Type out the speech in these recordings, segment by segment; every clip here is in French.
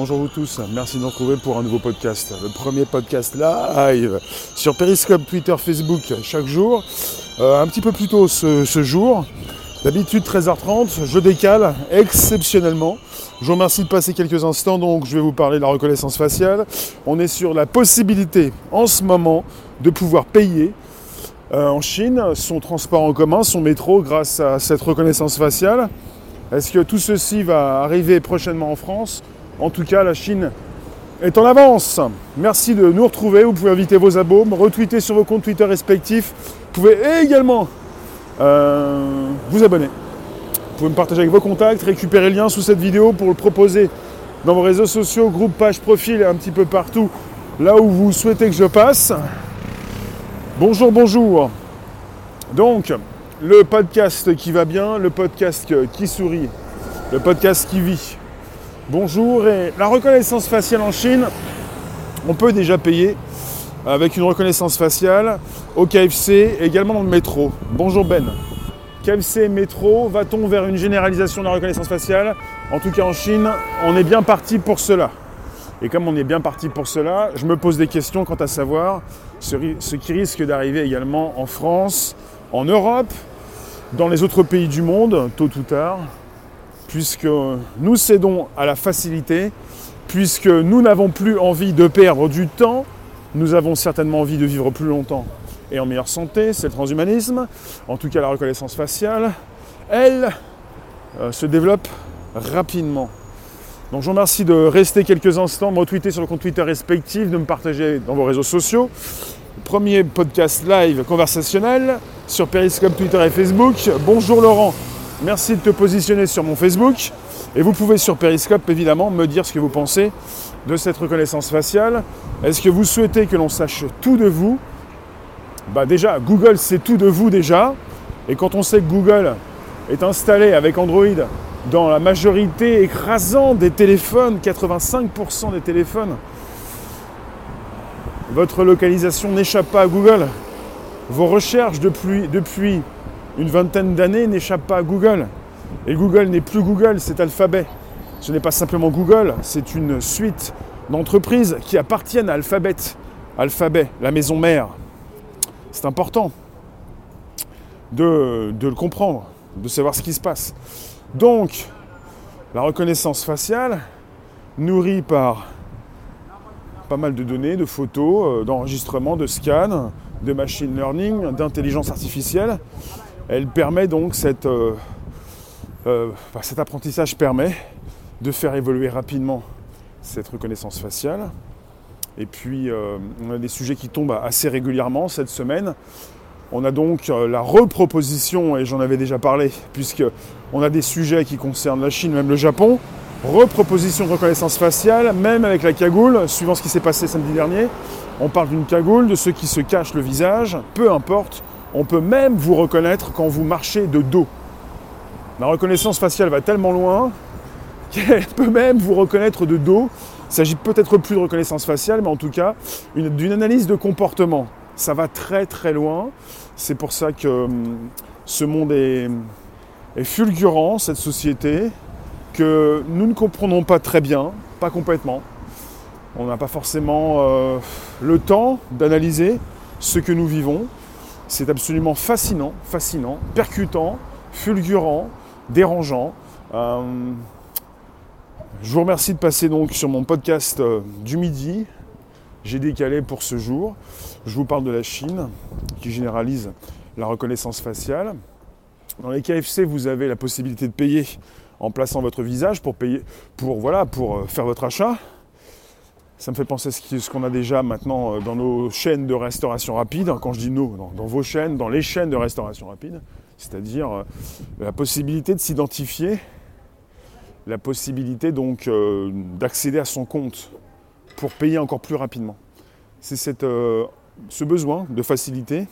Bonjour vous tous, merci de nous retrouver pour un nouveau podcast. Le premier podcast live sur Periscope, Twitter, Facebook chaque jour. Euh, un petit peu plus tôt ce, jour. D'habitude 13h30, je décale exceptionnellement. Je vous remercie de passer quelques instants, donc je vais vous parler de la reconnaissance faciale. On est sur la possibilité en ce moment de pouvoir payer euh, en Chine son transport en commun, son métro grâce à cette reconnaissance faciale. Est-ce que tout ceci va arriver prochainement en France? En tout cas, la Chine est en avance. Merci de nous retrouver. Vous pouvez inviter vos abos, retweeter sur vos comptes Twitter respectifs. Vous pouvez également euh, vous abonner. Vous pouvez me partager avec vos contacts, récupérer le lien sous cette vidéo pour le proposer dans vos réseaux sociaux, groupes, pages, profils et un petit peu partout là où vous souhaitez que je passe. Bonjour, bonjour. Donc, le podcast qui va bien, le podcast qui sourit, le podcast qui vit. Bonjour, et la reconnaissance faciale en Chine, on peut déjà payer avec une reconnaissance faciale au KFC et également dans le métro. Bonjour Ben. KFC métro, va-t-on vers une généralisation de la reconnaissance faciale? En tout cas en Chine, on est bien parti pour cela. Et comme on est bien parti pour cela, je me pose des questions quant à savoir ce qui risque d'arriver également en France, en Europe, dans les autres pays du monde, tôt ou tard puisque nous cédons à la facilité, puisque nous n'avons plus envie de perdre du temps, nous avons certainement envie de vivre plus longtemps et en meilleure santé, c'est le transhumanisme, en tout cas la reconnaissance faciale, elle euh, se développe rapidement. Donc je vous remercie de rester quelques instants, me retweeter sur le compte Twitter respectif, de me partager dans vos réseaux sociaux. Premier podcast live conversationnel sur Periscope, Twitter et Facebook. Bonjour Laurent, Merci de te positionner sur mon Facebook. Et vous pouvez sur Periscope, évidemment, me dire ce que vous pensez de cette reconnaissance faciale. Est-ce que vous souhaitez que l'on sache tout de vous? Bah déjà, Google sait tout de vous déjà. Et quand on sait que Google est installé avec Android dans la majorité écrasante des téléphones, 85% des téléphones, votre localisation n'échappe pas à Google. Vos recherches depuis, depuis une vingtaine d'années n'échappe pas à Google. Et Google n'est plus Google, c'est Alphabet. Ce n'est pas simplement Google, c'est une suite d'entreprises qui appartiennent à Alphabet. Alphabet, la maison mère. C'est important de, de, le comprendre, de savoir ce qui se passe. Donc, la reconnaissance faciale, nourrie par pas mal de données, de photos, euh, d'enregistrements, de scans, de machine learning, d'intelligence artificielle, elle permet donc, cette, euh, euh, cet apprentissage permet de faire évoluer rapidement cette reconnaissance faciale. Et puis, euh, on a des sujets qui tombent assez régulièrement cette semaine. On a donc la reproposition, et j'en avais déjà parlé, puisqu'on a des sujets qui concernent la Chine, même le Japon. Reproposition de reconnaissance faciale, même avec la cagoule, suivant ce qui s'est passé samedi dernier. On parle d'une cagoule, de ceux qui se cachent le visage, peu importe. On peut même vous reconnaître quand vous marchez de dos. La reconnaissance faciale va tellement loin qu'elle peut même vous reconnaître de dos. Il s'agit peut-être plus de reconnaissance faciale, mais en tout cas d'une analyse de comportement. Ça va très très loin. C'est pour ça que hum, ce monde est, fulgurant, cette société, que nous ne comprenons pas très bien, pas complètement. On n'a pas forcément euh, le temps d'analyser ce que nous vivons. C'est absolument fascinant, fascinant, percutant, fulgurant, dérangeant. Euh, je vous remercie de passer donc sur mon podcast euh, du midi. J'ai décalé pour ce jour. Je vous parle de la Chine qui généralise la reconnaissance faciale. Dans les KFC, vous avez la possibilité de payer en plaçant votre visage pour payer, pour voilà, pour euh, faire votre achat. Ça me fait penser à ce qu'on a déjà maintenant euh, dans nos chaînes de restauration rapide. Quand je dis nos, dans, vos chaînes, dans les chaînes de restauration rapide, c'est-à-dire euh, la possibilité de s'identifier, la possibilité donc euh, d'accéder à son compte pour payer encore plus rapidement. C'est ce besoin de facilité.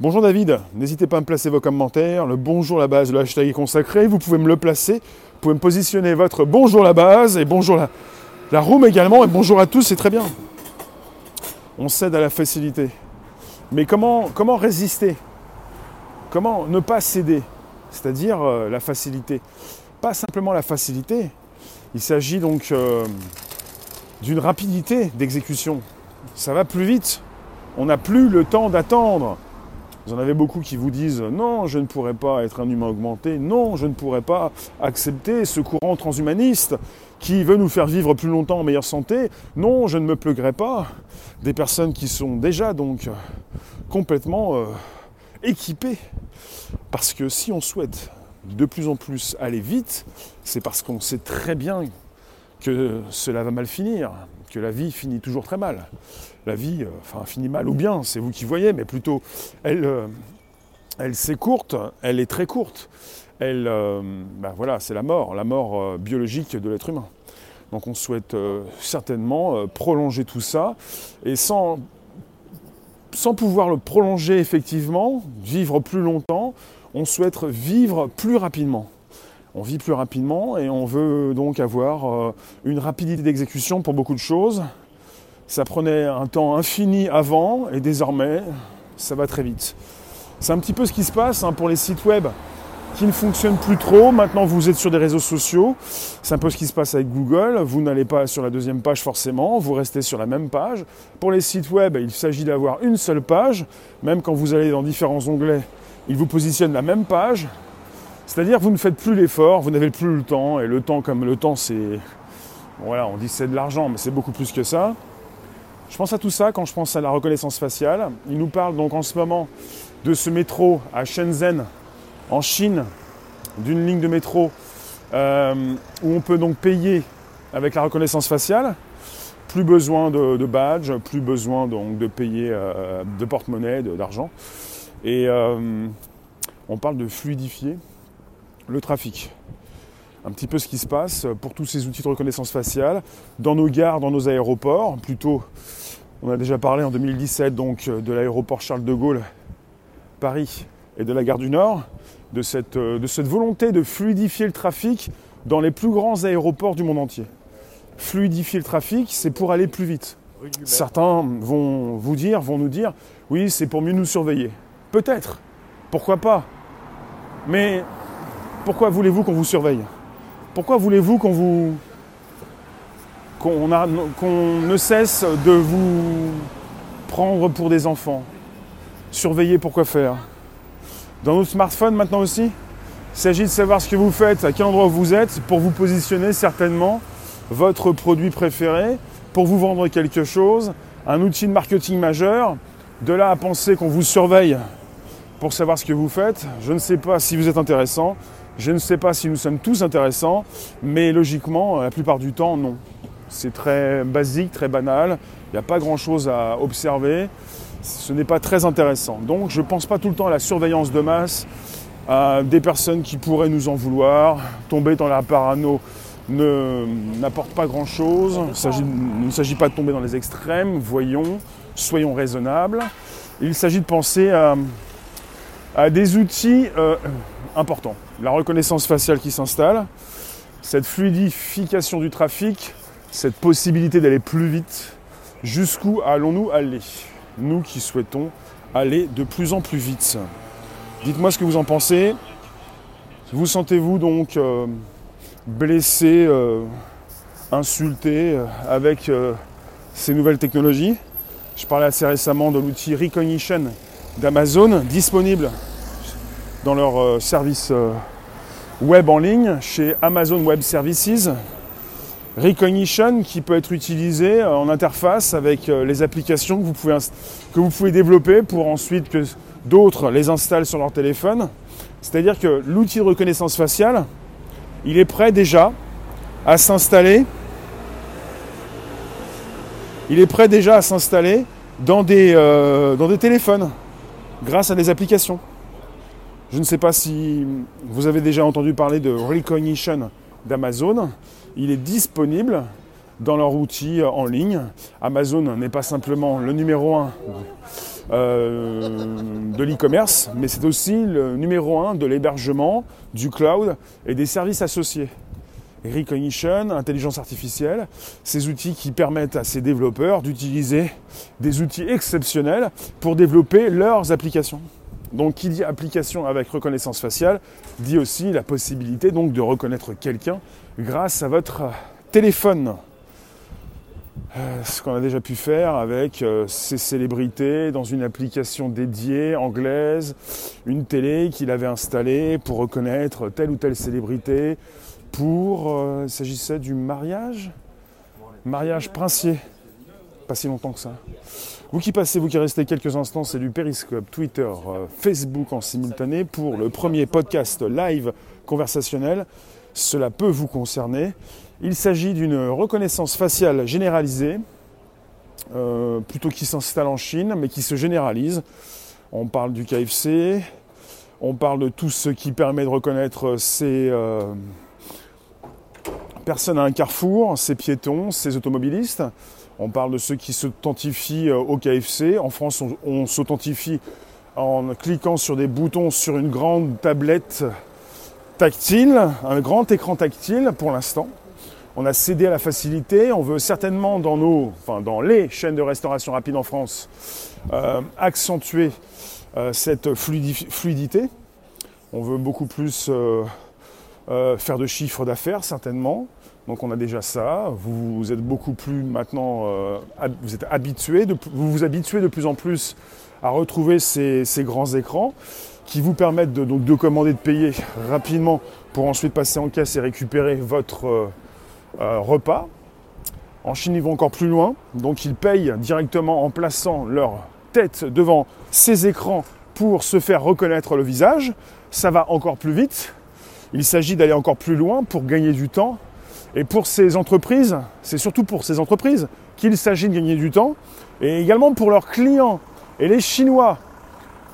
Bonjour David, n'hésitez pas à me placer vos commentaires. Le bonjour la base, le hashtag est consacré. Vous pouvez me le placer. Vous pouvez me positionner votre bonjour la base et bonjour la, la room également, et bonjour à tous, c'est très bien. On cède à la facilité. Mais comment, comment résister? Comment ne pas céder? C'est-à-dire euh, la facilité. Pas simplement la facilité, Il s'agit donc euh, d'une rapidité d'exécution. Ça va plus vite. On n'a plus le temps d'attendre. Vous en avez beaucoup qui vous disent non, je ne pourrais pas être un humain augmenté, non, je ne pourrais pas accepter ce courant transhumaniste qui veut nous faire vivre plus longtemps en meilleure santé, non, je ne me pleuguerai pas. Des personnes qui sont déjà donc complètement euh, équipées. Parce que si on souhaite de plus en plus aller vite, c'est parce qu'on sait très bien que cela va mal finir, que la vie finit toujours très mal. La vie, euh, enfin, finit mal ou bien, c'est vous qui voyez, mais plutôt, elle, euh, elle c'est courte, elle est très courte. Elle, euh, ben voilà, c'est la mort, la mort biologique de l'être humain. Donc on souhaite certainement prolonger tout ça, et sans, sans pouvoir le prolonger effectivement, vivre plus longtemps, on souhaite vivre plus rapidement on vit plus rapidement et on veut donc avoir euh, une rapidité d'exécution pour beaucoup de choses. Ça prenait un temps infini avant et désormais ça va très vite. C'est un petit peu ce qui se passe hein, pour les sites web qui ne fonctionnent plus trop. Maintenant vous êtes sur des réseaux sociaux. C'est un peu ce qui se passe avec Google. Vous n'allez pas sur la deuxième page forcément, vous restez sur la même page. Pour les sites web, il s'agit d'avoir une seule page. Même quand vous allez dans différents onglets, ils vous positionnent la même page. C'est-à-dire vous ne faites plus l'effort, vous n'avez plus le temps, et le temps comme le temps c'est... Voilà, on dit c'est de l'argent, mais c'est beaucoup plus que ça. Je pense à tout ça quand je pense à la reconnaissance faciale. Il nous parle donc en ce moment de ce métro à Shenzhen, en Chine, d'une ligne de métro euh, où on peut donc payer avec la reconnaissance faciale. Plus besoin de, badge, plus besoin donc de payer euh, de porte-monnaie, d'argent. Et euh, on parle de fluidifier le trafic. Un petit peu ce qui se passe pour tous ces outils de reconnaissance faciale dans nos gares, dans nos aéroports. Plutôt, on a déjà parlé en 2017 donc de l'aéroport Charles de Gaulle, Paris et de la gare du Nord, de cette, de cette volonté de fluidifier le trafic dans les plus grands aéroports du monde entier. Fluidifier le trafic, c'est pour aller plus vite. Certains vont vous dire, vont nous dire, oui, c'est pour mieux nous surveiller. Peut-être, pourquoi pas. Mais pourquoi voulez-vous qu'on vous surveille? Pourquoi voulez-vous qu'on vous qu'on ne cesse de vous prendre pour des enfants? Surveiller pourquoi faire? Dans nos smartphones maintenant aussi Il s'agit de savoir ce que vous faites, à quel endroit vous êtes, pour vous positionner certainement votre produit préféré, pour vous vendre quelque chose, un outil de marketing majeur. De là à penser qu'on vous surveille pour savoir ce que vous faites, je ne sais pas si vous êtes intéressant, je ne sais pas si nous sommes tous intéressants, mais logiquement, la plupart du temps, non. C'est très basique, très banal, il n'y a pas grand-chose à observer, ce n'est pas très intéressant. Donc je ne pense pas tout le temps à la surveillance de masse, à des personnes qui pourraient nous en vouloir, tomber dans la parano n'apporte pas grand-chose, il ne s'agit pas de tomber dans les extrêmes, voyons, soyons raisonnables. Il s'agit de penser à, des outils euh, importants. La reconnaissance faciale qui s'installe, cette fluidification du trafic, cette possibilité d'aller plus vite, jusqu'où allons-nous aller? Nous qui souhaitons aller de plus en plus vite. Dites-moi ce que vous en pensez. Vous sentez-vous donc euh, blessé, euh, insulté euh, avec ces nouvelles technologies? Je parlais assez récemment de l'outil Recognition d'Amazon, disponible dans leur service web en ligne chez Amazon Web Services. Recognition qui peut être utilisé en interface avec euh, les applications que vous pouvez, que vous pouvez développer pour ensuite que d'autres les installent sur leur téléphone. C'est-à-dire que l'outil de reconnaissance faciale, il est prêt déjà à s'installer. Il est prêt déjà à s'installer dans, euh, dans des téléphones grâce à des applications. Je ne sais pas si vous avez déjà entendu parler de Recognition d'Amazon. Il est disponible dans leur outil en ligne. Amazon n'est pas simplement le numéro 1 euh, de l'e-commerce, mais c'est aussi le numéro 1 de l'hébergement, du cloud et des services associés. Recognition, intelligence artificielle, ces outils qui permettent à ces développeurs d'utiliser des outils exceptionnels pour développer leurs applications. Donc qui dit application avec reconnaissance faciale dit aussi la possibilité donc de reconnaître quelqu'un grâce à votre téléphone. Euh, ce qu'on a déjà pu faire avec euh, ces célébrités dans une application dédiée anglaise, une télé qu'il avait installée pour reconnaître telle ou telle célébrité pour, euh, il s'agissait du mariage? Mariage princier. Pas si longtemps que ça. Vous qui passez, vous qui restez quelques instants, c'est du Periscope, Twitter, Facebook en simultané pour le premier podcast live conversationnel. Cela peut vous concerner. Il s'agit d'une reconnaissance faciale généralisée, euh, plutôt qui s'installe en Chine, mais qui se généralise. On parle du KFC, on parle de tout ce qui permet de reconnaître ces euh, personnes à un carrefour, ces piétons, ces automobilistes. On parle de ceux qui s'authentifient euh, au KFC. En France, on, s'authentifie en cliquant sur des boutons sur une grande tablette tactile, un grand écran tactile pour l'instant on a cédé à la facilité. On veut certainement dans les chaînes de restauration rapide en France, euh, accentuer euh, cette fluidité. On veut beaucoup plus faire de chiffres d'affaires certainement. Donc on a déjà ça. Vous, êtes beaucoup plus maintenant, vous êtes habitué, vous vous habituez de plus en plus à retrouver ces, grands écrans qui vous permettent de, donc, de commander, de payer rapidement pour ensuite passer en caisse et récupérer votre euh, repas. En Chine, ils vont encore plus loin, donc ils payent directement en plaçant leur tête devant ces écrans pour se faire reconnaître le visage. Ça va encore plus vite. Il s'agit d'aller encore plus loin pour gagner du temps. Et pour ces entreprises, c'est surtout pour ces entreprises qu'il s'agit de gagner du temps, et également pour leurs clients. Et les Chinois,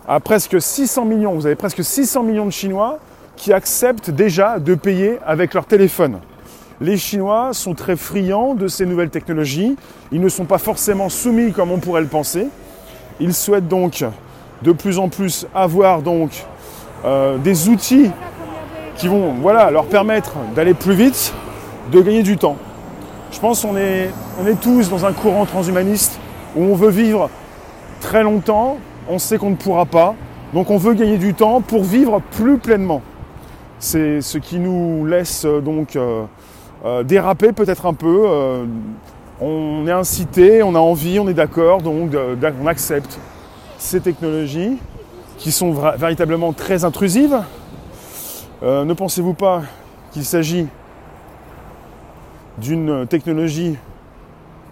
à presque 600 millions, vous avez presque 600 millions de Chinois qui acceptent déjà de payer avec leur téléphone. Les Chinois sont très friands de ces nouvelles technologies. Ils ne sont pas forcément soumis comme on pourrait le penser. Ils souhaitent donc de plus en plus avoir euh, des outils qui vont voilà, leur permettre d'aller plus vite, de gagner du temps. Je pense qu'on est, on est tous dans un courant transhumaniste où on veut vivre très longtemps, on sait qu'on ne pourra pas, donc on veut gagner du temps pour vivre plus pleinement. C'est ce qui nous laisse euh, donc euh, euh, déraper peut-être un peu. On est incité, on a envie, on est d'accord, donc on accepte ces technologies qui sont véritablement très intrusives. Euh, ne pensez-vous pas qu'il s'agit d'une technologie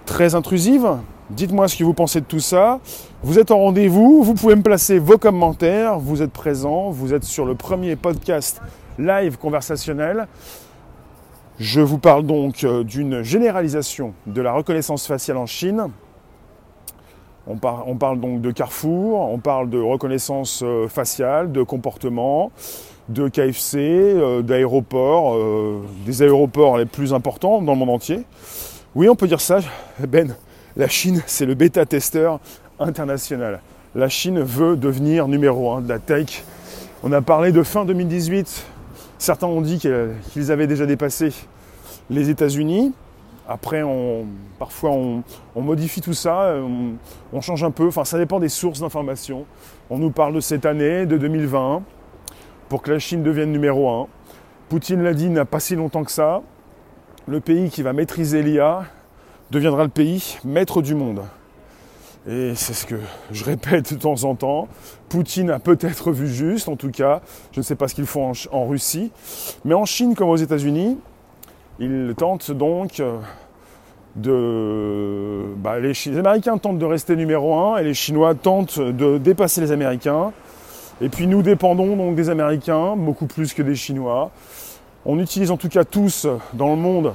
très intrusive? Dites-moi ce que vous pensez de tout ça. Vous êtes en rendez-vous, vous pouvez me placer vos commentaires, vous êtes présent, vous êtes sur le premier podcast live conversationnel. Je vous parle donc euh, d'une généralisation de la reconnaissance faciale en Chine. On, parle donc de Carrefour, on parle de reconnaissance euh, faciale, de comportement, de KFC, euh, d'aéroports, des aéroports les plus importants dans le monde entier. Oui, on peut dire ça. Ben, la Chine, c'est le bêta-testeur international. La Chine veut devenir numéro un de la tech. On a parlé de fin 2018 Certains ont dit qu'ils avaient déjà dépassé les États-Unis. Après, on, parfois, on, modifie tout ça, on, change un peu. Enfin, ça dépend des sources d'information. On nous parle de cette année, de 2020, pour que la Chine devienne numéro un. Poutine l'a dit, n'a pas si longtemps que ça. Le pays qui va maîtriser l'IA deviendra le pays maître du monde. Et c'est ce que je répète de temps en temps. Poutine a peut-être vu juste, en tout cas. Je ne sais pas ce qu'ils font en, Russie. Mais en Chine comme aux États-Unis, ils tentent donc euh, de. Bah, les, les, Américains tentent de rester numéro un et les Chinois tentent de dépasser les Américains. Et puis nous dépendons donc des Américains, beaucoup plus que des Chinois. On utilise en tout cas tous dans le monde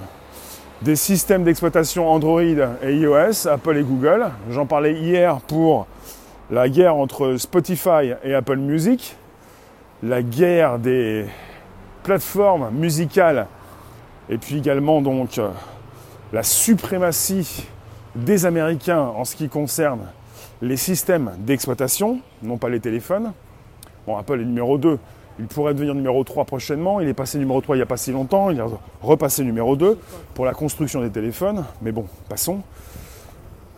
des systèmes d'exploitation Android et iOS, Apple et Google. J'en parlais hier pour la guerre entre Spotify et Apple Music, la guerre des plateformes musicales et puis également donc euh, la suprématie des Américains en ce qui concerne les systèmes d'exploitation, non pas les téléphones. Bon, Apple est numéro 2, il pourrait devenir numéro 3 prochainement. Il est passé numéro 3 il n'y a pas si longtemps. Il est repassé numéro 2 pour la construction des téléphones. Mais bon, passons.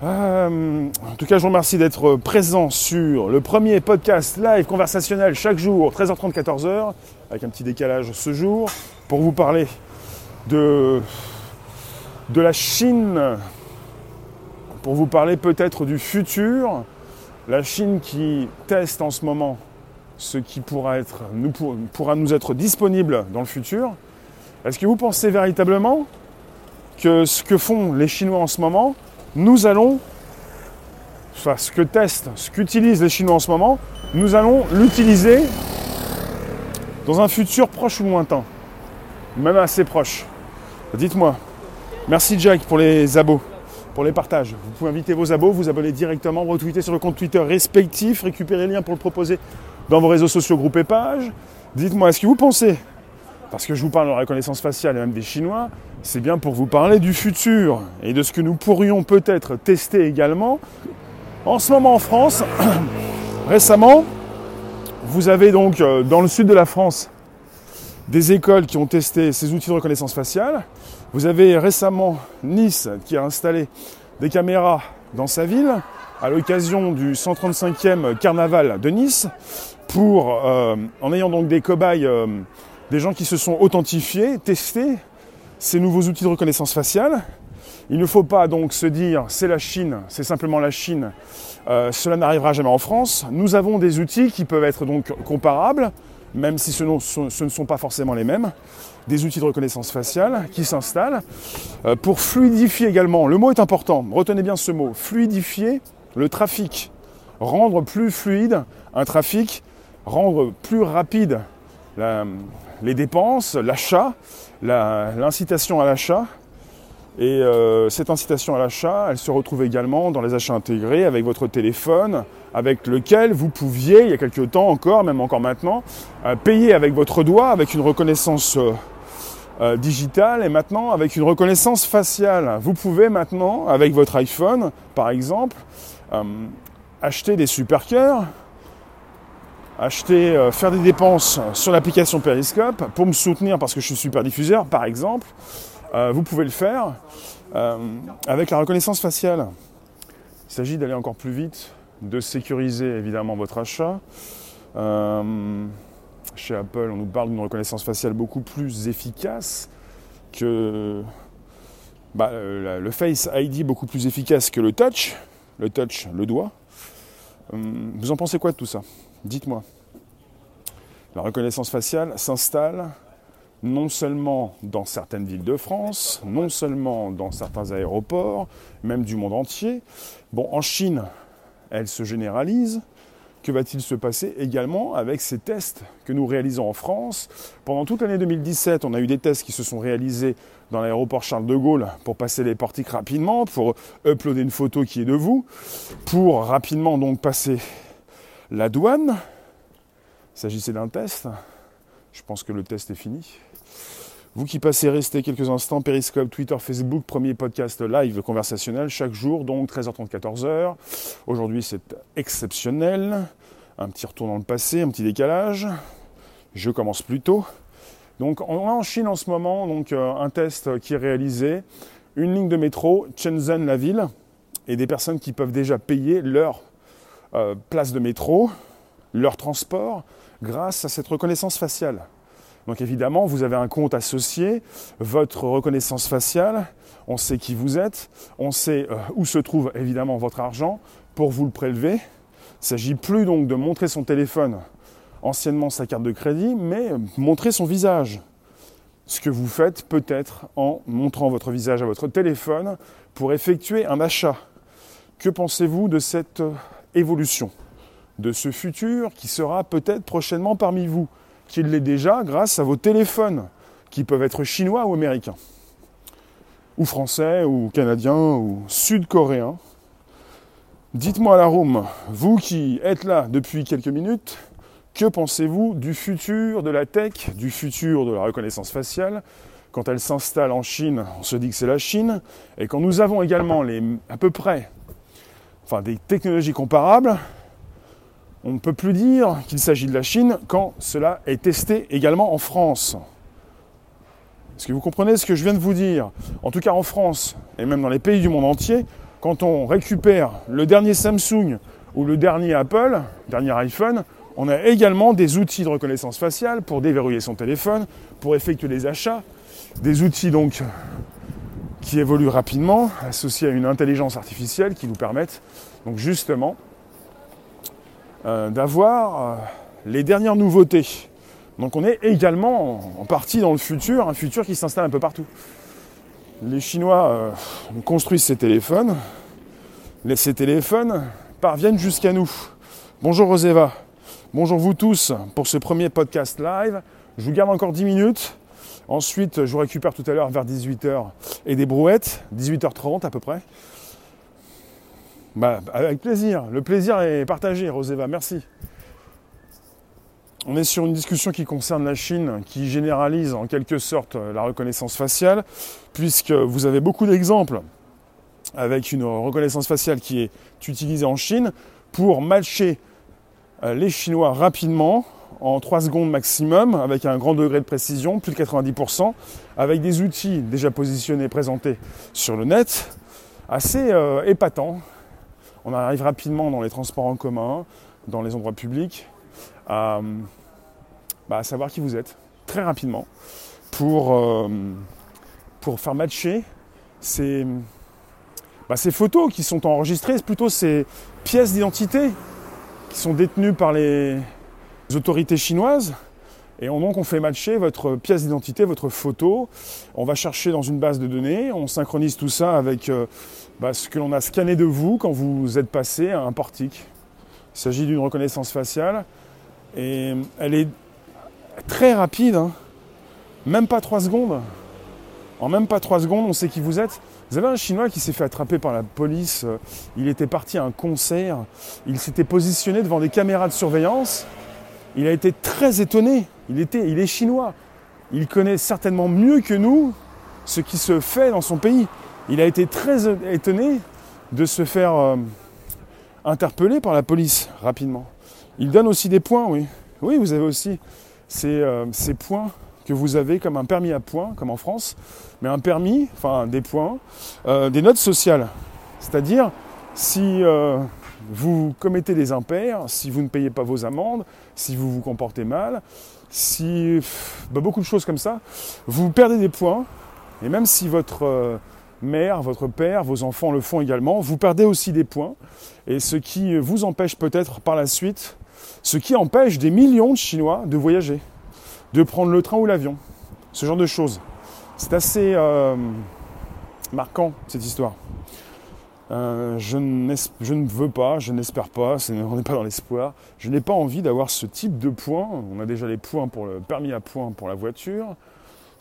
Euh, en tout cas, je vous remercie d'être présent sur le premier podcast live conversationnel chaque jour, 13h30, 14h, avec un petit décalage ce jour, pour vous parler de, de la Chine, pour vous parler peut-être du futur, la Chine qui teste en ce moment ce qui pourra, nous être disponible dans le futur. Est-ce que vous pensez véritablement que ce que font les Chinois en ce moment, nous allons, enfin ce que testent, ce qu'utilisent les Chinois en ce moment, nous allons l'utiliser dans un futur proche ou lointain, même assez proche Dites-moi. Merci Jack pour les abos, pour les partages. Vous pouvez inviter vos abos, vous abonner directement, retweeter sur le compte Twitter respectif, récupérer le lien pour le proposer dans vos réseaux sociaux, groupes et pages. Dites-moi, est-ce que vous pensez, parce que je vous parle de reconnaissance faciale et même des Chinois, c'est bien pour vous parler du futur et de ce que nous pourrions peut-être tester également. En ce moment en France, récemment, vous avez donc euh, dans le sud de la France des écoles qui ont testé ces outils de reconnaissance faciale. Vous avez récemment Nice qui a installé des caméras dans sa ville à l'occasion du 135e carnaval de Nice pour, euh, en ayant donc des cobayes, euh, des gens qui se sont authentifiés, testés ces nouveaux outils de reconnaissance faciale. Il ne faut pas donc se dire c'est la Chine, c'est simplement la Chine, euh, cela n'arrivera jamais en France. Nous avons des outils qui peuvent être donc comparables, même si ce, ne sont pas forcément les mêmes, des outils de reconnaissance faciale qui s'installent pour fluidifier également, le mot est important, retenez bien ce mot, fluidifier le trafic, rendre plus fluide un trafic, rendre plus rapide les dépenses, l'achat, l'incitation à l'achat. Et euh, cette incitation à l'achat, elle se retrouve également dans les achats intégrés avec votre téléphone, avec lequel vous pouviez, il y a quelques temps encore, même encore maintenant, euh, payer avec votre doigt, avec une reconnaissance euh, digitale et maintenant avec une reconnaissance faciale. Vous pouvez maintenant, avec votre iPhone, par exemple, acheter des super cœurs, acheter, euh, faire des dépenses sur l'application Periscope pour me soutenir parce que je suis super diffuseur, par exemple, euh, vous pouvez le faire euh, avec la reconnaissance faciale. Il s'agit d'aller encore plus vite, de sécuriser évidemment votre achat. chez Apple, on nous parle d'une reconnaissance faciale beaucoup plus efficace que bah, le Face ID beaucoup plus efficace que le touch, le touch, le doigt. Vous en pensez quoi de tout ça? Dites-moi. La reconnaissance faciale s'installe non seulement dans certaines villes de France, non seulement dans certains aéroports, même du monde entier. Bon, en Chine, elle se généralise. Que va-t-il se passer également avec ces tests que nous réalisons en France? Pendant toute l'année 2017, on a eu des tests qui se sont réalisés dans l'aéroport Charles de Gaulle pour passer les portiques rapidement, pour uploader une photo qui est de vous, pour rapidement donc passer la douane, il s'agissait d'un test. Je pense que le test est fini. Vous qui passez rester quelques instants, Periscope, Twitter, Facebook, premier podcast live conversationnel chaque jour, donc 13h30, 14h. Aujourd'hui c'est exceptionnel. Un petit retour dans le passé, un petit décalage. Je commence plus tôt. Donc on a en Chine en ce moment donc, euh, un test qui est réalisé. Une ligne de métro, Shenzhen la ville, et des personnes qui peuvent déjà payer leur euh, place de métro, leur transport, grâce à cette reconnaissance faciale. Donc évidemment, vous avez un compte associé, votre reconnaissance faciale, on sait qui vous êtes, on sait euh, où se trouve évidemment votre argent pour vous le prélever. Il ne s'agit plus donc de montrer son téléphone, anciennement sa carte de crédit, mais montrer son visage. Ce que vous faites peut-être en montrant votre visage à votre téléphone pour effectuer un achat. Que pensez-vous de cette évolution? De ce futur qui sera peut-être prochainement parmi vous, qu'il l'est déjà grâce à vos téléphones, qui peuvent être chinois ou américains, ou français, ou canadiens, ou sud-coréens. Dites-moi la room, vous qui êtes là depuis quelques minutes, que pensez-vous du futur de la tech, du futur de la reconnaissance faciale Quand elle s'installe en Chine, on se dit que c'est la Chine, et quand nous avons également à peu près des technologies comparables, on ne peut plus dire qu'il s'agit de la Chine quand cela est testé également en France. Est-ce que vous comprenez ce que je viens de vous dire? En tout cas en France, et même dans les pays du monde entier, quand on récupère le dernier Samsung ou le dernier Apple, dernier iPhone, on a également des outils de reconnaissance faciale pour déverrouiller son téléphone, pour effectuer des achats, des outils donc qui évoluent rapidement, associés à une intelligence artificielle qui nous permettent donc justement d'avoir euh, les dernières nouveautés. Donc on est également en partie dans le futur, un futur qui s'installe un peu partout. Les Chinois euh, construisent ces téléphones, ces téléphones parviennent jusqu'à nous. Bonjour Roseva, bonjour vous tous pour ce premier podcast live. Je vous garde encore 10 minutes. Ensuite, je vous récupère tout à l'heure vers 18h et des brouettes, 18h30 à peu près. Bah, avec plaisir. Le plaisir est partagé, Roseva. Merci. On est sur une discussion qui concerne la Chine, qui généralise en quelque sorte la reconnaissance faciale, puisque vous avez beaucoup d'exemples avec une reconnaissance faciale qui est utilisée en Chine pour matcher euh, les Chinois rapidement, en 3 secondes maximum, avec un grand degré de précision, plus de 90%, avec des outils déjà positionnés, présentés sur le net, assez euh, épatants. On arrive rapidement dans les transports en commun, dans les endroits publics, à, bah, savoir qui vous êtes, très rapidement, pour, euh, faire matcher ces, bah, ces photos qui sont enregistrées, plutôt ces pièces d'identité qui sont détenues par les autorités chinoises. Et donc on fait matcher votre pièce d'identité, votre photo. On va chercher dans une base de données, on synchronise tout ça avec euh, bah, ce que l'on a scanné de vous quand vous êtes passé à un portique. Il s'agit d'une reconnaissance faciale et elle est très rapide, hein. même pas trois secondes. En même pas trois secondes, on sait qui vous êtes. Vous avez un Chinois qui s'est fait attraper par la police. Il était parti à un concert. Il s'était positionné devant des caméras de surveillance. Il a été très étonné. Il, est chinois. Il connaît certainement mieux que nous ce qui se fait dans son pays. Il a été très étonné de se faire euh, interpeller par la police rapidement. Il donne aussi des points, oui. Oui, vous avez aussi ces, euh, ces points que vous avez comme un permis à points, comme en France, mais un permis, enfin des points, euh, des notes sociales. C'est-à-dire, si vous commettez des impairs, si vous ne payez pas vos amendes, si vous vous comportez mal, si bah, beaucoup de choses comme ça, vous perdez des points, et même si votre mère, votre père, vos enfants le font également, vous perdez aussi des points, et ce qui vous empêche peut-être par la suite, ce qui empêche des millions de Chinois de voyager de prendre le train ou l'avion. Ce genre de choses. C'est assez euh, marquant, cette histoire. Euh, je, ne veux pas, je n'espère pas, on n'est pas dans l'espoir. Je n'ai pas envie d'avoir ce type de points. On a déjà les points pour le permis à points pour la voiture.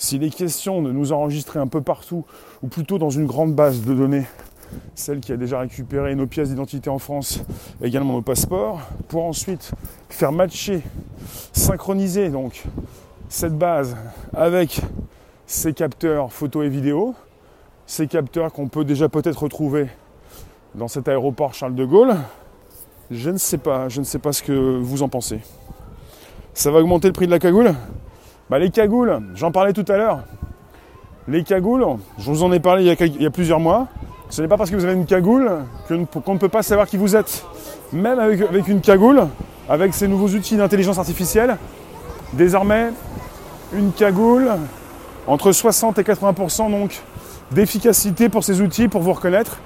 S'il est question de nous enregistrer un peu partout, ou plutôt dans une grande base de données, celle qui a déjà récupéré nos pièces d'identité en France, également nos passeports, pour ensuite faire matcher, synchroniser donc cette base avec ces capteurs photo et vidéo, ces capteurs qu'on peut déjà peut-être retrouver dans cet aéroport Charles de Gaulle. Je ne sais pas, je ne sais pas ce que vous en pensez. Ça va augmenter le prix de la cagoule? Bah, Les cagoules, j'en parlais tout à l'heure. Les cagoules, je vous en ai parlé il y a, plusieurs mois. Ce n'est pas parce que vous avez une cagoule qu'on ne peut pas savoir qui vous êtes. Même avec, une cagoule, avec ces nouveaux outils d'intelligence artificielle, désormais, une cagoule, entre 60 et 80% donc d'efficacité pour ces outils pour vous reconnaître.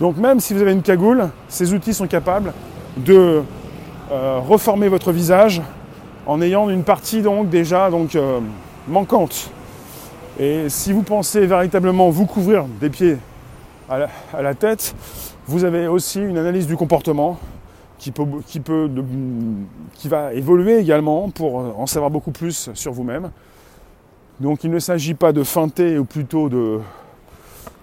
Donc même si vous avez une cagoule, ces outils sont capables de euh, reformer votre visage en ayant une partie donc déjà donc, euh, manquante. Et si vous pensez véritablement vous couvrir des pieds à la, tête, vous avez aussi une analyse du comportement qui, peut, qui, peut qui va évoluer également pour en savoir beaucoup plus sur vous-même. Donc il ne s'agit pas de feinter ou plutôt de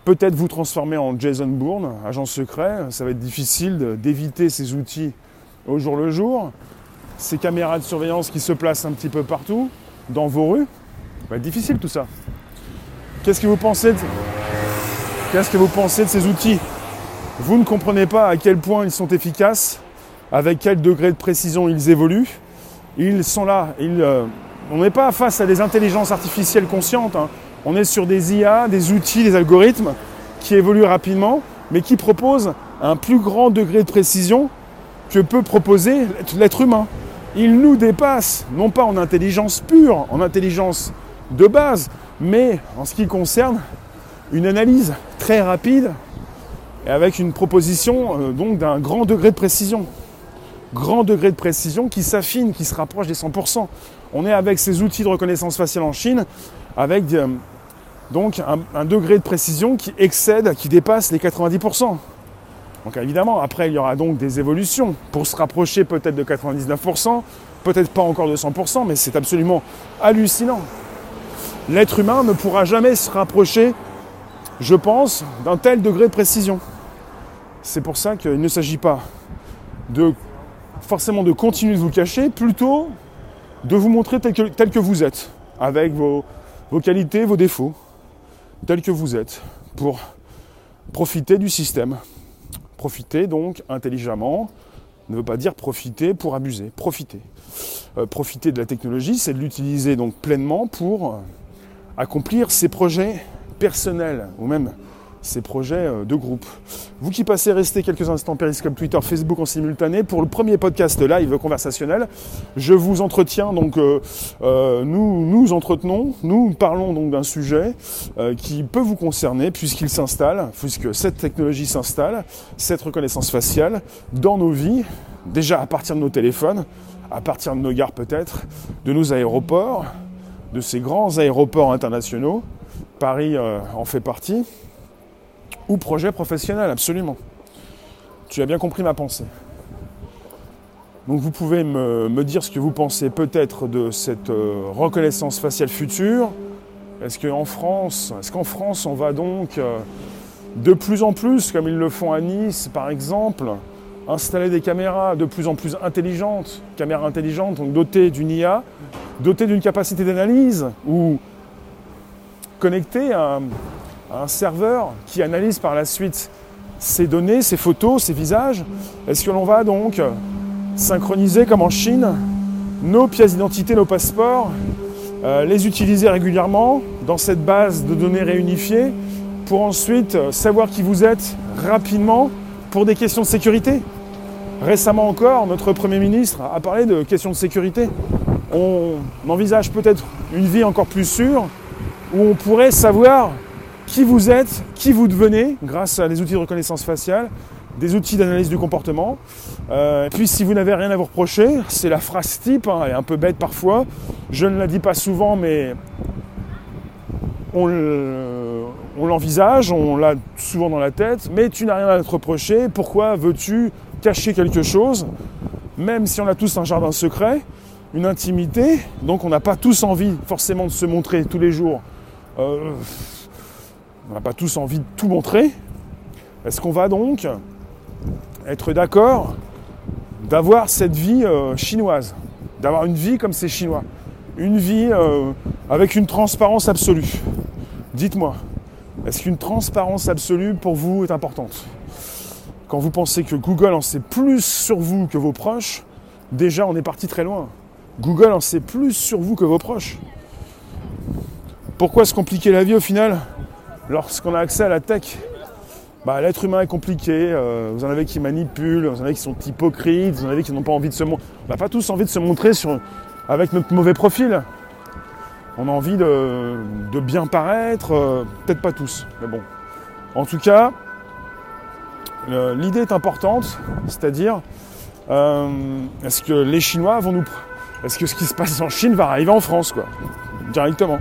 peut-être vous transformer en Jason Bourne, agent secret. Ça va être difficile d'éviter ces outils au jour le jour. Ces caméras de surveillance qui se placent un petit peu partout, dans vos rues. Va être difficile tout ça. Qu'est-ce que vous pensez de, Qu'est-ce que vous pensez de ces outils? Vous ne comprenez pas à quel point ils sont efficaces, avec quel degré de précision ils évoluent. Ils sont là, euh, on n'est pas face à des intelligences artificielles conscientes. Hein. On est sur des IA, des outils, des algorithmes qui évoluent rapidement mais qui propose un plus grand degré de précision que peut proposer l'être humain. Il nous dépasse, non pas en intelligence pure, en intelligence de base, mais en ce qui concerne une analyse très rapide et avec une proposition euh, donc d'un grand degré de précision. Grand degré de précision qui s'affine, qui se rapproche des 100%. On est avec ces outils de reconnaissance faciale en Chine avec euh, donc un, degré de précision qui excède, qui dépasse les 90%. Donc évidemment, après, il y aura donc des évolutions pour se rapprocher peut-être de 99%, peut-être pas encore de 100%, mais c'est absolument hallucinant. L'être humain ne pourra jamais se rapprocher, je pense, d'un tel degré de précision. C'est pour ça qu'il ne s'agit pas de forcément de continuer de vous cacher, plutôt de vous montrer tel que, vous êtes, avec vos qualités, vos défauts, tel que vous êtes, pour profiter du système. Profiter donc intelligemment, ne veut pas dire profiter pour abuser, profiter. Euh, profiter de la technologie, c'est de l'utiliser donc pleinement pour accomplir ses projets personnels ou même ces projets euh, de groupe. Vous qui passez rester quelques instants Periscope, Twitter, Facebook en simultané pour le premier podcast live conversationnel, je vous entretiens donc euh, euh, nous nous entretenons, nous parlons donc d'un sujet qui peut vous concerner puisqu'il s'installe, puisque cette technologie s'installe, cette reconnaissance faciale dans nos vies, déjà à partir de nos téléphones, à partir de nos gares peut-être, de nos aéroports, de ces grands aéroports internationaux. Paris en fait partie ou projet professionnel, absolument. Tu as bien compris ma pensée. Donc vous pouvez me, dire ce que vous pensez peut-être de cette euh, reconnaissance faciale future. Est-ce qu'en France, est-ce qu'en France on va donc euh, de plus en plus, comme ils le font à Nice par exemple, installer des caméras de plus en plus intelligentes, caméras intelligentes, donc dotées d'une IA, dotées d'une capacité d'analyse ou connectées à, un serveur qui analyse par la suite ces données, ces photos, ces visages. Est-ce que l'on va donc synchroniser comme en Chine nos pièces d'identité, nos passeports, euh, les utiliser régulièrement dans cette base de données réunifiée pour ensuite savoir qui vous êtes rapidement pour des questions de sécurité? Récemment encore, notre Premier ministre a parlé de questions de sécurité. On envisage peut-être une vie encore plus sûre où on pourrait savoir qui vous êtes, qui vous devenez grâce à des outils de reconnaissance faciale, des outils d'analyse du comportement. Euh, puis si vous n'avez rien à vous reprocher, c'est la phrase type, hein, elle est un peu bête parfois, je ne la dis pas souvent mais on l'envisage, on l'a souvent dans la tête, mais tu n'as rien à te reprocher, pourquoi veux-tu cacher quelque chose, même si on a tous un jardin secret, une intimité, donc on n'a pas tous envie forcément de se montrer tous les jours. Euh, on n'a pas tous envie de tout montrer. Est-ce qu'on va donc être d'accord d'avoir cette vie euh, chinoise, d'avoir une vie comme ces Chinois, une vie euh, avec une transparence absolue Dites-moi, est-ce qu'une transparence absolue pour vous est importante? Quand vous pensez que Google en sait plus sur vous que vos proches, déjà on est parti très loin. Google en sait plus sur vous que vos proches. Pourquoi se compliquer la vie au final? Lorsqu'on a accès à la tech, bah, l'être humain est compliqué. Euh, vous en avez qui manipulent, vous en avez qui sont hypocrites, vous en avez qui n'ont pas envie de se montrer. On n'a pas tous envie de se montrer avec notre mauvais profil. On a envie de, bien paraître, euh, peut-être pas tous, mais bon. En tout cas, l'idée est importante, c'est-à-dire, euh, est-ce que les Chinois vont nous... Est-ce que ce qui se passe en Chine va arriver en France, quoi directement.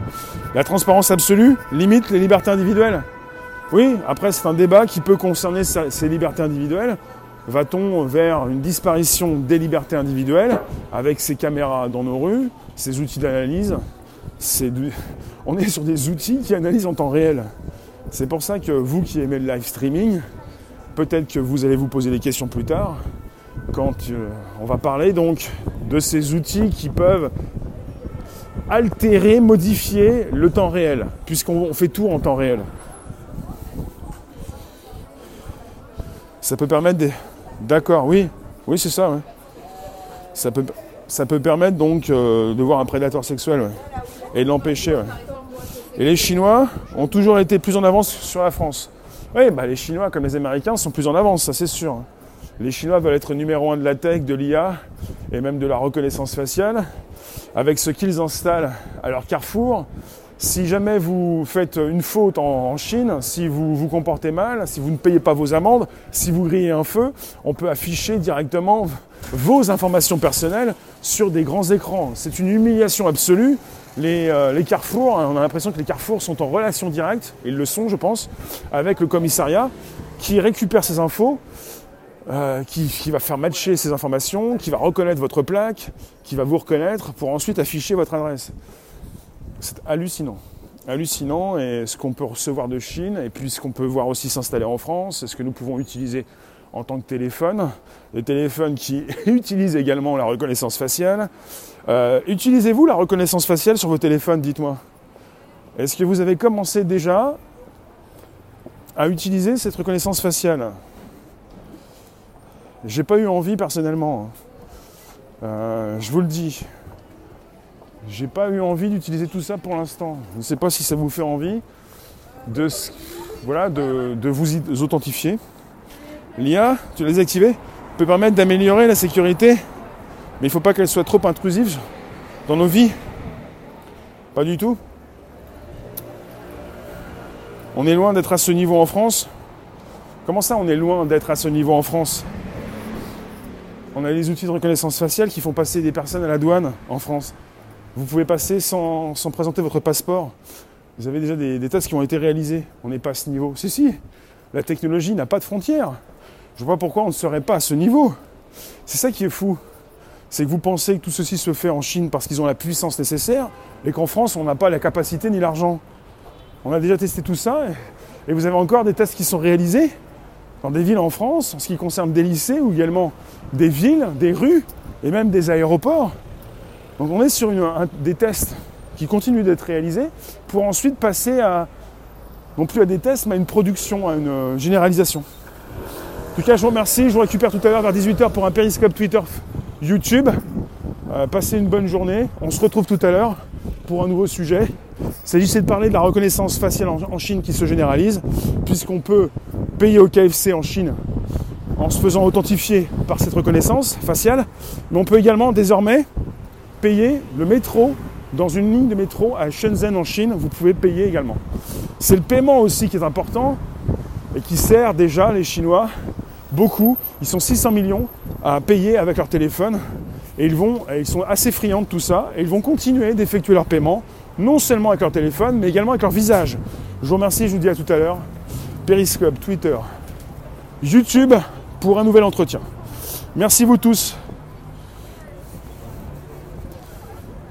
La transparence absolue limite les libertés individuelles. Oui, après c'est un débat qui peut concerner ces libertés individuelles. Va-t-on vers une disparition des libertés individuelles avec ces caméras dans nos rues, ces outils d'analyse On est sur des outils qui analysent en temps réel. C'est pour ça que vous qui aimez le live streaming, peut-être que vous allez vous poser des questions plus tard, quand euh, on va parler donc de ces outils qui peuvent altérer, modifier le temps réel, puisqu'on fait tout en temps réel. Ça peut permettre des... D'accord, oui, oui c'est ça. Ça, peut, ça peut permettre donc euh, de voir un prédateur sexuel et de l'empêcher. Et les Chinois ont toujours été plus en avance sur la France. Oui, bah, les Chinois, comme les Américains, sont plus en avance, ça c'est sûr. Les Chinois veulent être numéro un de la tech, de l'IA et même de la reconnaissance faciale. Avec ce qu'ils installent à leur carrefour, si jamais vous faites une faute en, Chine, si vous vous comportez mal, si vous ne payez pas vos amendes, si vous grillez un feu, on peut afficher directement vos informations personnelles sur des grands écrans. C'est une humiliation absolue. Les, euh, les, carrefours, on a l'impression que les carrefours sont en relation directe, ils le sont je pense, avec le commissariat qui récupère ces infos euh, qui, va faire matcher ces informations, qui va reconnaître votre plaque, qui va vous reconnaître pour ensuite afficher votre adresse. C'est hallucinant. Hallucinant et ce qu'on peut recevoir de Chine et puis ce qu'on peut voir aussi s'installer en France et ce que nous pouvons utiliser en tant que téléphone. Les téléphones qui utilisent également la reconnaissance faciale. Euh, utilisez-vous la reconnaissance faciale sur vos téléphones, dites-moi? Est-ce que vous avez commencé déjà à utiliser cette reconnaissance faciale? J'ai pas eu envie personnellement. Euh, je vous le dis. J'ai pas eu envie d'utiliser tout ça pour l'instant. Je ne sais pas si ça vous fait envie de, voilà, de, vous authentifier. L'IA, tu l'as désactivé, peut permettre d'améliorer la sécurité, mais il ne faut pas qu'elle soit trop intrusive dans nos vies. Pas du tout. On est loin d'être à ce niveau en France. Comment ça, on est loin d'être à ce niveau en France? On a les outils de reconnaissance faciale qui font passer des personnes à la douane en France. Vous pouvez passer sans, présenter votre passeport. Vous avez déjà des, tests qui ont été réalisés. On n'est pas à ce niveau. Si, si, la technologie n'a pas de frontières. Je vois pas pourquoi on ne serait pas à ce niveau. C'est ça qui est fou. C'est que vous pensez que tout ceci se fait en Chine parce qu'ils ont la puissance nécessaire et qu'en France, on n'a pas la capacité ni l'argent. On a déjà testé tout ça et vous avez encore des tests qui sont réalisés dans des villes en France, en ce qui concerne des lycées ou également des villes, des rues et même des aéroports. Donc on est sur des tests qui continuent d'être réalisés pour ensuite passer à, non plus à des tests, mais à une production, à une euh, généralisation. En tout cas, je vous remercie. Je vous récupère tout à l'heure vers 18h pour un périscope Twitter YouTube. Euh, passez une bonne journée. On se retrouve tout à l'heure pour un nouveau sujet. Il s'agissait de parler de la reconnaissance faciale en Chine qui se généralise, puisqu'on peut payer au KFC en Chine en se faisant authentifier par cette reconnaissance faciale, mais on peut également désormais payer le métro dans une ligne de métro à Shenzhen en Chine, vous pouvez payer également. C'est le paiement aussi qui est important et qui sert déjà les Chinois beaucoup. Ils sont 600 millions à payer avec leur téléphone et ils, vont, ils sont assez friands de tout ça et ils vont continuer d'effectuer leur paiement, non seulement avec leur téléphone, mais également avec leur visage. Je vous remercie, je vous dis à tout à l'heure. Periscope, Twitter, YouTube pour un nouvel entretien. Merci vous tous.